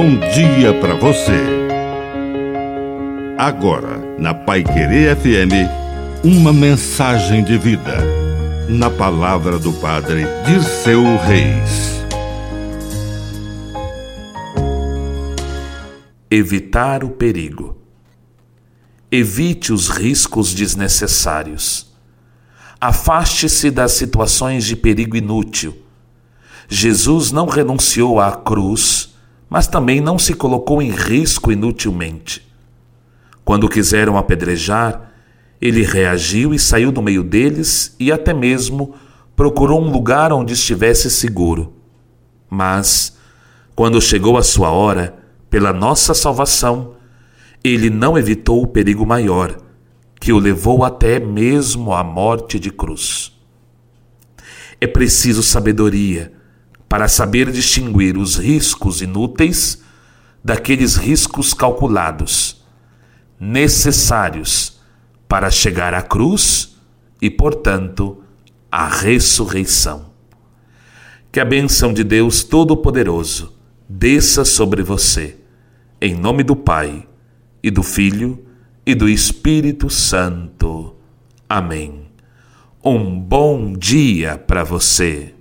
bom dia para você. Agora, na Pai Querer FM, uma mensagem de vida. Na palavra do Padre de seu Reis. Evitar o perigo. Evite os riscos desnecessários. Afaste-se das situações de perigo inútil. Jesus não renunciou à cruz, mas também não se colocou em risco inutilmente. Quando quiseram apedrejar, ele reagiu e saiu do meio deles e até mesmo procurou um lugar onde estivesse seguro. Mas, quando chegou a sua hora, pela nossa salvação, ele não evitou o perigo maior, que o levou até mesmo à morte de cruz. É preciso sabedoria para saber distinguir os riscos inúteis daqueles riscos calculados, necessários para chegar à cruz e, portanto, à ressurreição. Que a bênção de Deus Todo-Poderoso desça sobre você, em nome do Pai e do Filho e do Espírito Santo. Amém. Um bom dia para você.